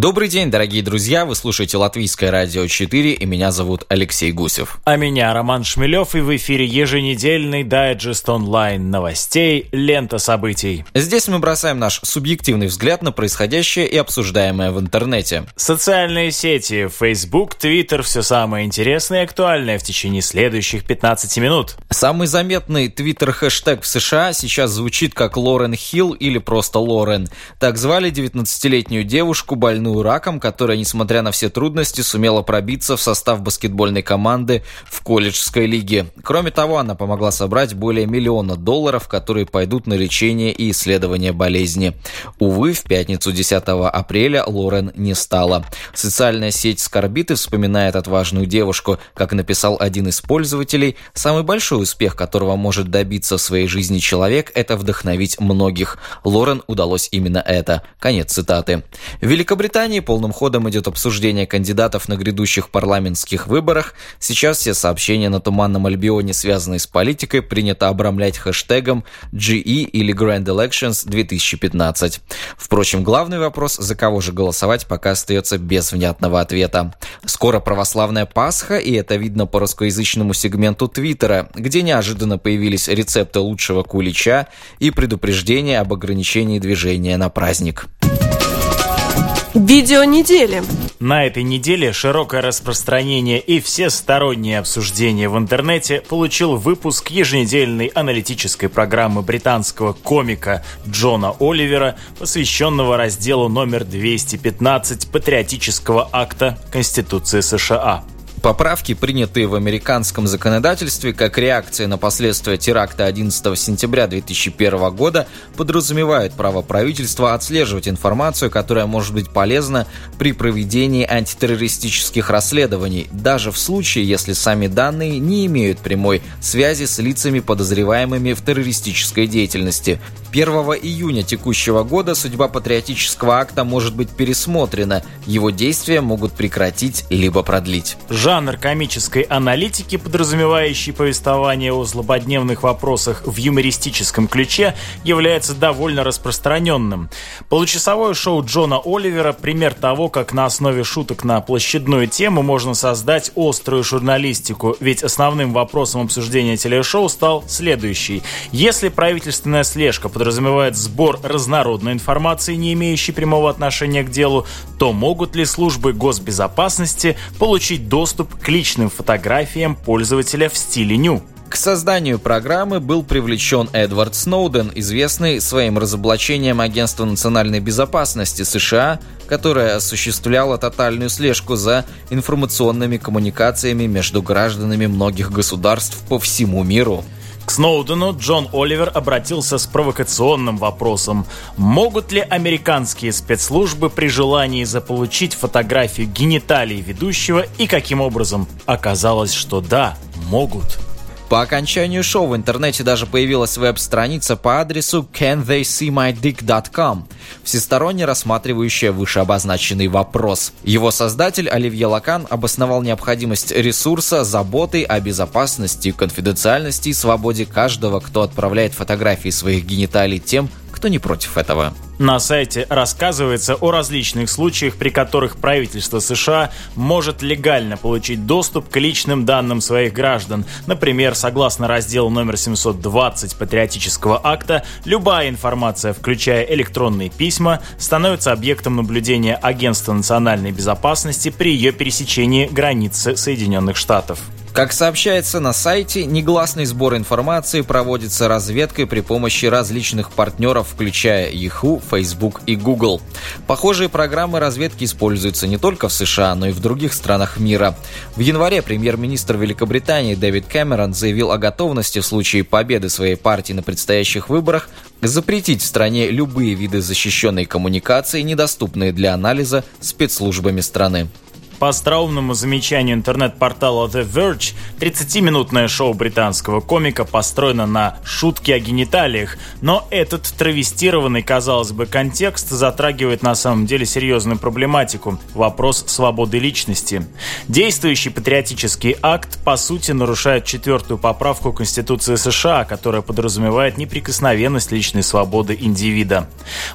Добрый день, дорогие друзья! Вы слушаете Латвийское радио 4, и меня зовут Алексей Гусев. А меня Роман Шмелев, и в эфире еженедельный дайджест онлайн новостей «Лента событий». Здесь мы бросаем наш субъективный взгляд на происходящее и обсуждаемое в интернете. Социальные сети, Facebook, Twitter – все самое интересное и актуальное в течение следующих 15 минут. Самый заметный твиттер-хэштег в США сейчас звучит как Лорен Хилл или просто Лорен. Так звали 19-летнюю девушку, больную больную раком, которая, несмотря на все трудности, сумела пробиться в состав баскетбольной команды в колледжской лиге. Кроме того, она помогла собрать более миллиона долларов, которые пойдут на лечение и исследование болезни. Увы, в пятницу 10 апреля Лорен не стала. Социальная сеть скорбит и вспоминает отважную девушку. Как написал один из пользователей, самый большой успех, которого может добиться в своей жизни человек, это вдохновить многих. Лорен удалось именно это. Конец цитаты. Великобритания Британии полным ходом идет обсуждение кандидатов на грядущих парламентских выборах. Сейчас все сообщения на Туманном Альбионе, связанные с политикой, принято обрамлять хэштегом GE или Grand Elections 2015. Впрочем, главный вопрос, за кого же голосовать, пока остается без внятного ответа. Скоро православная Пасха, и это видно по русскоязычному сегменту Твиттера, где неожиданно появились рецепты лучшего кулича и предупреждения об ограничении движения на праздник. Видео недели. На этой неделе широкое распространение и всестороннее обсуждение в интернете получил выпуск еженедельной аналитической программы британского комика Джона Оливера, посвященного разделу номер 215 патриотического акта Конституции США. Поправки, принятые в американском законодательстве как реакция на последствия теракта 11 сентября 2001 года, подразумевают право правительства отслеживать информацию, которая может быть полезна при проведении антитеррористических расследований, даже в случае, если сами данные не имеют прямой связи с лицами, подозреваемыми в террористической деятельности. 1 июня текущего года судьба патриотического акта может быть пересмотрена, его действия могут прекратить либо продлить. Жанр комической аналитики, подразумевающий повествование о злободневных вопросах в юмористическом ключе, является довольно распространенным. Получасовое шоу Джона Оливера – пример того, как на основе шуток на площадную тему можно создать острую журналистику, ведь основным вопросом обсуждения телешоу стал следующий. Если правительственная слежка подразумевает сбор разнородной информации, не имеющей прямого отношения к делу, то могут ли службы госбезопасности получить доступ доступ к личным фотографиям пользователя в стиле ню. К созданию программы был привлечен Эдвард Сноуден, известный своим разоблачением Агентства национальной безопасности США, которое осуществляло тотальную слежку за информационными коммуникациями между гражданами многих государств по всему миру. К Сноудену Джон Оливер обратился с провокационным вопросом. Могут ли американские спецслужбы при желании заполучить фотографию гениталий ведущего и каким образом? Оказалось, что да, могут. По окончанию шоу в интернете даже появилась веб-страница по адресу cantheyseemydick.com, всесторонне рассматривающая вышеобозначенный вопрос. Его создатель Оливье Лакан обосновал необходимость ресурса заботой о безопасности, конфиденциальности и свободе каждого, кто отправляет фотографии своих гениталий тем, кто не против этого. На сайте рассказывается о различных случаях, при которых правительство США может легально получить доступ к личным данным своих граждан. Например, согласно разделу номер 720 Патриотического акта, любая информация, включая электронные письма, становится объектом наблюдения Агентства национальной безопасности при ее пересечении границы Соединенных Штатов. Как сообщается на сайте, негласный сбор информации проводится разведкой при помощи различных партнеров, включая Yahoo, Facebook и Google. Похожие программы разведки используются не только в США, но и в других странах мира. В январе премьер-министр Великобритании Дэвид Кэмерон заявил о готовности в случае победы своей партии на предстоящих выборах запретить в стране любые виды защищенной коммуникации, недоступные для анализа спецслужбами страны. По остроумному замечанию интернет-портала The Verge, 30-минутное шоу британского комика построено на шутке о гениталиях, но этот травестированный, казалось бы, контекст затрагивает на самом деле серьезную проблематику – вопрос свободы личности. Действующий патриотический акт, по сути, нарушает четвертую поправку Конституции США, которая подразумевает неприкосновенность личной свободы индивида.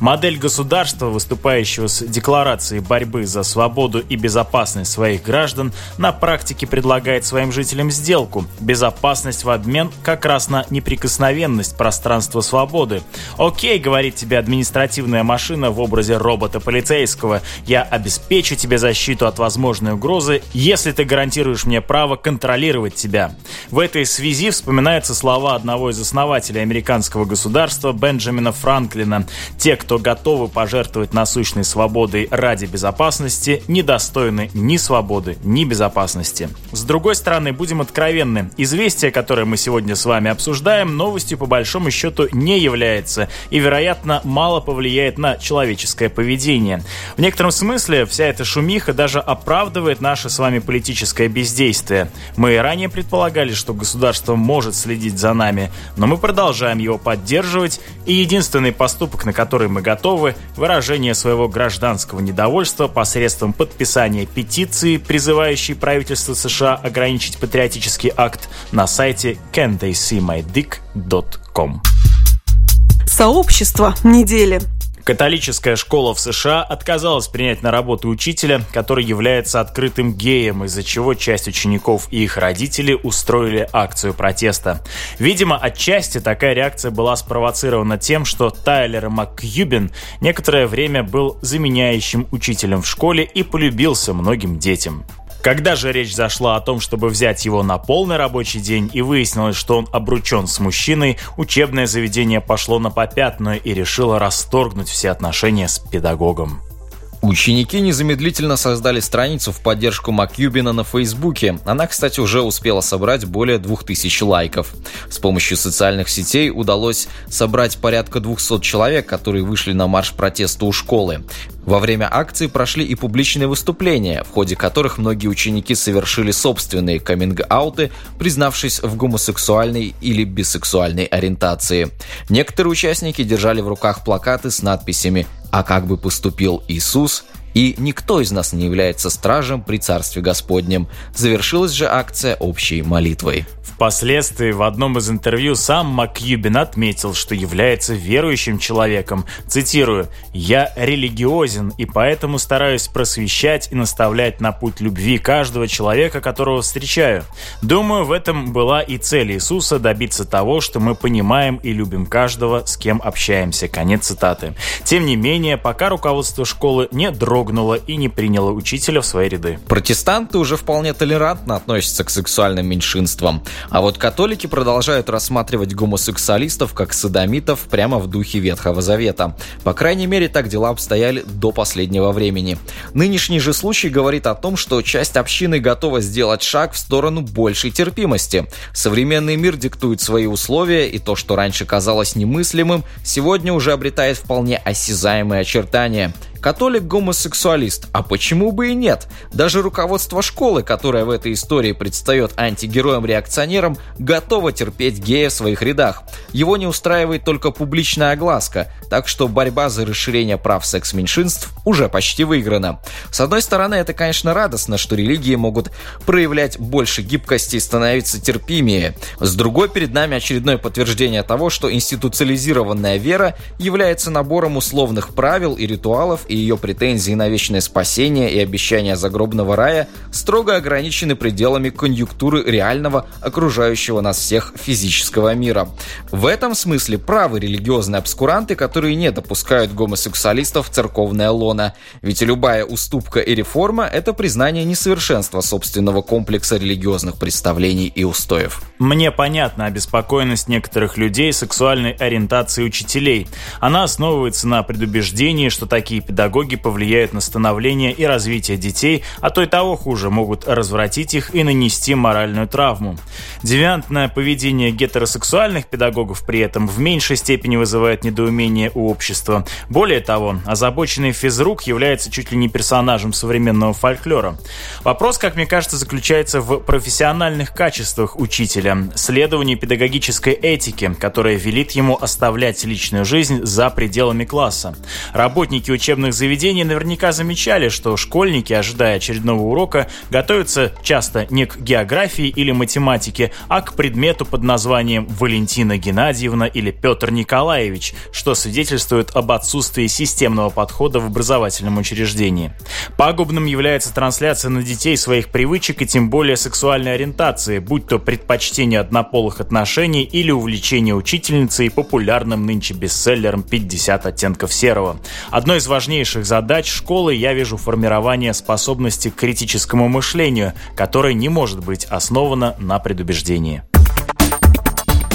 Модель государства, выступающего с декларацией борьбы за свободу и безопасность своих граждан, на практике предлагает своим жителям сделку – безопасность в обмен как раз на неприкосновенность пространства свободы. «Окей», — говорит тебе административная машина в образе робота-полицейского, «я обеспечу тебе защиту от возможной угрозы, если ты гарантируешь мне право контролировать тебя». В этой связи вспоминаются слова одного из основателей американского государства Бенджамина Франклина. «Те, кто готовы пожертвовать насущной свободой ради безопасности, недостойны ни свободы, ни безопасности». С другой стороны, будем откровенны, известие, которое мы сегодня с вами обсуждаем, новостью по большому счету не является и, вероятно, мало повлияет на человеческое поведение. В некотором смысле вся эта шумиха даже оправдывает наше с вами политическое бездействие. Мы ранее предполагали, что государство может следить за нами, но мы продолжаем его поддерживать, и единственный поступок, на который мы готовы, выражение своего гражданского недовольства посредством подписания петиции, призывающей правительство США ограничить патриотический акт на сайте cantheyseemydick.com. Сообщество недели. Католическая школа в США отказалась принять на работу учителя, который является открытым геем, из-за чего часть учеников и их родители устроили акцию протеста. Видимо, отчасти такая реакция была спровоцирована тем, что Тайлер МакКьюбин некоторое время был заменяющим учителем в школе и полюбился многим детям. Когда же речь зашла о том, чтобы взять его на полный рабочий день и выяснилось, что он обручен с мужчиной, учебное заведение пошло на попятную и решило расторгнуть все отношения с педагогом. Ученики незамедлительно создали страницу в поддержку Макьюбина на Фейсбуке. Она, кстати, уже успела собрать более 2000 лайков. С помощью социальных сетей удалось собрать порядка 200 человек, которые вышли на марш протеста у школы. Во время акции прошли и публичные выступления, в ходе которых многие ученики совершили собственные каминг-ауты, признавшись в гомосексуальной или бисексуальной ориентации. Некоторые участники держали в руках плакаты с надписями «А как бы поступил Иисус?» И «Никто из нас не является стражем при Царстве Господнем». Завершилась же акция общей молитвой. Впоследствии в одном из интервью сам МакЮбин отметил, что является верующим человеком. Цитирую, «Я религиозен и поэтому стараюсь просвещать и наставлять на путь любви каждого человека, которого встречаю. Думаю, в этом была и цель Иисуса добиться того, что мы понимаем и любим каждого, с кем общаемся». Конец цитаты. Тем не менее, пока руководство школы не дрогнуло и не приняло учителя в свои ряды. Протестанты уже вполне толерантно относятся к сексуальным меньшинствам. А вот католики продолжают рассматривать гомосексуалистов как садомитов прямо в духе Ветхого Завета. По крайней мере, так дела обстояли до последнего времени. Нынешний же случай говорит о том, что часть общины готова сделать шаг в сторону большей терпимости. Современный мир диктует свои условия, и то, что раньше казалось немыслимым, сегодня уже обретает вполне осязаемые очертания – Католик-гомосексуалист, а почему бы и нет? Даже руководство школы, которое в этой истории предстает антигероем-реакционером, готово терпеть гея в своих рядах. Его не устраивает только публичная огласка, так что борьба за расширение прав секс-меньшинств уже почти выиграна. С одной стороны, это, конечно, радостно, что религии могут проявлять больше гибкости и становиться терпимее. С другой, перед нами очередное подтверждение того, что институциализированная вера является набором условных правил и ритуалов и ее претензии на вечное спасение и обещания загробного рая строго ограничены пределами конъюнктуры реального окружающего нас всех физического мира. В этом смысле правы религиозные обскуранты, которые не допускают гомосексуалистов в церковное лоно. Ведь любая уступка и реформа – это признание несовершенства собственного комплекса религиозных представлений и устоев. Мне понятна обеспокоенность некоторых людей сексуальной ориентацией учителей. Она основывается на предубеждении, что такие педагоги педагоги повлияют на становление и развитие детей, а то и того хуже, могут развратить их и нанести моральную травму. Девиантное поведение гетеросексуальных педагогов при этом в меньшей степени вызывает недоумение у общества. Более того, озабоченный физрук является чуть ли не персонажем современного фольклора. Вопрос, как мне кажется, заключается в профессиональных качествах учителя, следовании педагогической этики, которая велит ему оставлять личную жизнь за пределами класса. Работники учебных заведений наверняка замечали, что школьники, ожидая очередного урока, готовятся часто не к географии или математике, а к предмету под названием Валентина Геннадьевна или Петр Николаевич, что свидетельствует об отсутствии системного подхода в образовательном учреждении. Пагубным является трансляция на детей своих привычек и тем более сексуальной ориентации, будь то предпочтение однополых отношений или увлечение учительницей популярным нынче бестселлером «50 оттенков серого». Одной из важнейших задач школы я вижу формирование способности к критическому мышлению, которое не может быть основано на предубеждении.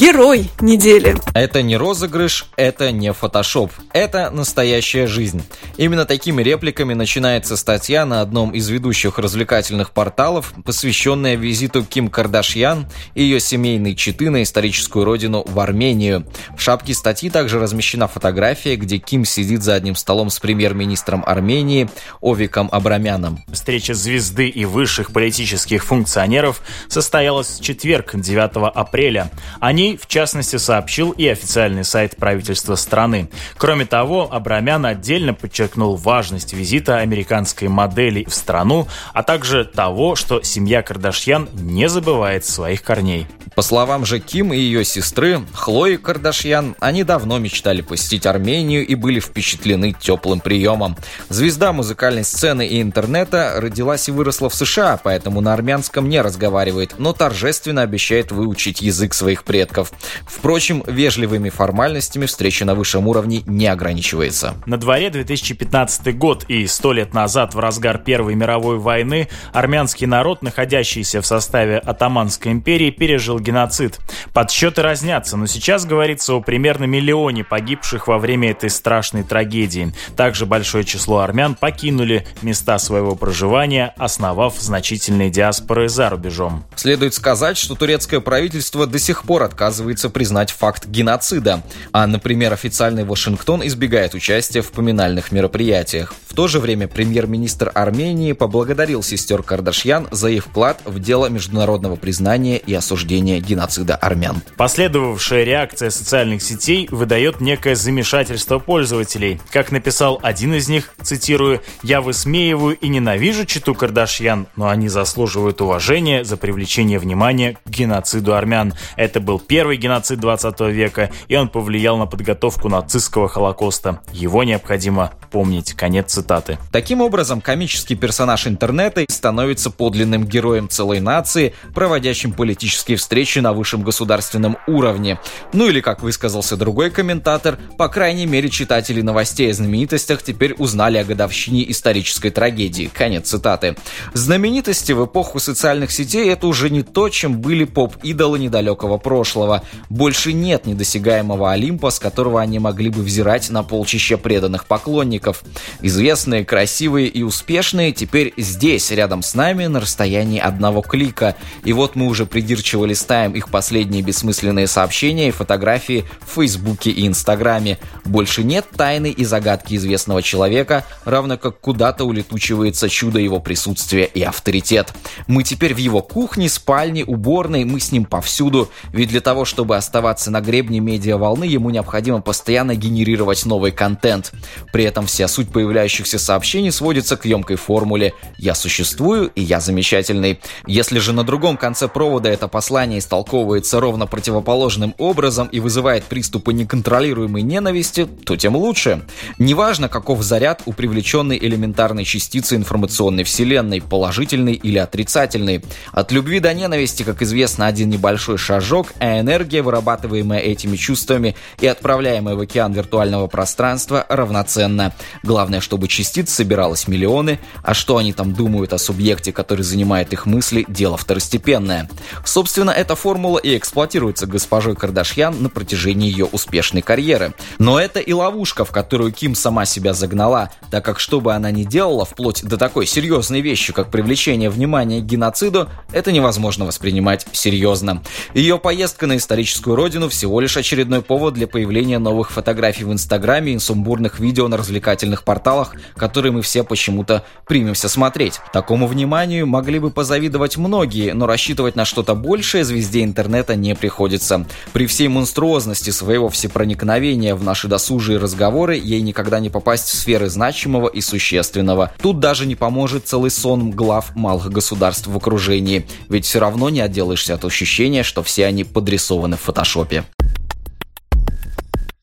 Герой недели. Это не розыгрыш, это не фотошоп. Это настоящая жизнь. Именно такими репликами начинается статья на одном из ведущих развлекательных порталов, посвященная визиту Ким Кардашьян и ее семейной четы на историческую родину в Армению. В шапке статьи также размещена фотография, где Ким сидит за одним столом с премьер-министром Армении Овиком Абрамяном. Встреча звезды и высших политических функционеров состоялась в четверг, 9 апреля. Они в частности, сообщил и официальный сайт правительства страны. Кроме того, Абрамян отдельно подчеркнул важность визита американской модели в страну, а также того, что семья Кардашьян не забывает своих корней. По словам же Ким и ее сестры, Хлои Кардашьян, они давно мечтали посетить Армению и были впечатлены теплым приемом. Звезда музыкальной сцены и интернета родилась и выросла в США, поэтому на армянском не разговаривает, но торжественно обещает выучить язык своих предков. Впрочем, вежливыми формальностями встреча на высшем уровне не ограничивается. На дворе 2015 год и сто лет назад, в разгар Первой мировой войны, армянский народ, находящийся в составе Атаманской империи, пережил геноцид. Подсчеты разнятся, но сейчас говорится о примерно миллионе погибших во время этой страшной трагедии. Также большое число армян покинули места своего проживания, основав значительные диаспоры за рубежом. Следует сказать, что турецкое правительство до сих пор отказывается признать факт геноцида, а, например, официальный Вашингтон избегает участия в поминальных мероприятиях. В то же время премьер-министр Армении поблагодарил сестер Кардашьян за их вклад в дело международного признания и осуждения геноцида армян. Последовавшая реакция социальных сетей выдает некое замешательство пользователей. Как написал один из них, цитирую, «Я высмеиваю и ненавижу читу Кардашьян, но они заслуживают уважения за привлечение внимания к геноциду армян. Это был первый геноцид 20 века, и он повлиял на подготовку нацистского Холокоста. Его необходимо помнить». Конец цитаты. Таким образом, комический персонаж интернета становится подлинным героем целой нации, проводящим политические встречи на высшем государственном уровне. Ну или, как высказался другой комментатор, по крайней мере, читатели новостей о знаменитостях теперь узнали о годовщине исторической трагедии. Конец цитаты. Знаменитости в эпоху социальных сетей это уже не то, чем были поп-идолы недалекого прошлого. Больше нет недосягаемого Олимпа, с которого они могли бы взирать на полчища преданных поклонников. Известные, красивые и успешные теперь здесь, рядом с нами, на расстоянии одного клика. И вот мы уже придирчиво листаем их последние бессмысленные сообщения и фотографии в Фейсбуке и Инстаграме. Больше нет тайны и загадки известного человека, равно как куда-то улетучивается чудо его присутствия и авторитет. Мы теперь в его кухне, спальне, уборной, мы с ним повсюду, ведь для того, чтобы оставаться на гребне медиа-волны, ему необходимо постоянно генерировать новый контент. При этом вся суть появляющихся сообщений сводится к емкой формуле «я существую и я замечательный». Если же на другом конце провода это послание истолковывается ровно противоположным образом и вызывает приступы неконтролируемой ненависти, то тем лучше. Неважно, каков заряд у привлеченной элементарной частицы информационной вселенной, положительный или отрицательный. От любви до ненависти, как известно, один небольшой шажок, а энергия, вырабатываемая этими чувствами и отправляемая в океан виртуального пространства, равноценна. Главное, чтобы частиц собиралось миллионы, а что они там думают о субъекте, который занимает их мысли, дело второстепенное. Собственно, эта формула и эксплуатируется госпожой Кардашьян на протяжении ее успешной карьеры. Но это и ловушка, в которую Ким сама себя загнала, так как что бы она ни делала, вплоть до такой серьезной вещи, как привлечение внимания к геноциду, это невозможно воспринимать серьезно. Ее поездка на историческую родину всего лишь очередной повод для появления новых фотографий в Инстаграме и сумбурных видео на развлекательных порталах, которые мы все почему-то примемся смотреть. Такому вниманию могли бы позавидовать многие, но рассчитывать на что-то большее звезде интернета не приходится. При всей монструозности своего всепроникновения в наши досужие разговоры ей никогда не попасть в сферы значимого и существенного. Тут даже не поможет целый сон глав малых государств в окружении, ведь все равно не отделаешься от ощущения, что все они подрисованы в фотошопе.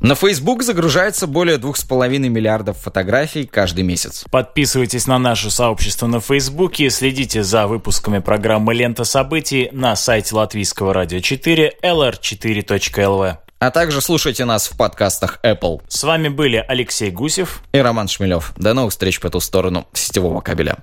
На Facebook загружается более 2,5 миллиардов фотографий каждый месяц. Подписывайтесь на наше сообщество на Фейсбуке, следите за выпусками программы «Лента событий» на сайте Латвийского радио 4 lr4.lv. А также слушайте нас в подкастах Apple. С вами были Алексей Гусев и Роман Шмелев. До новых встреч по ту сторону сетевого кабеля.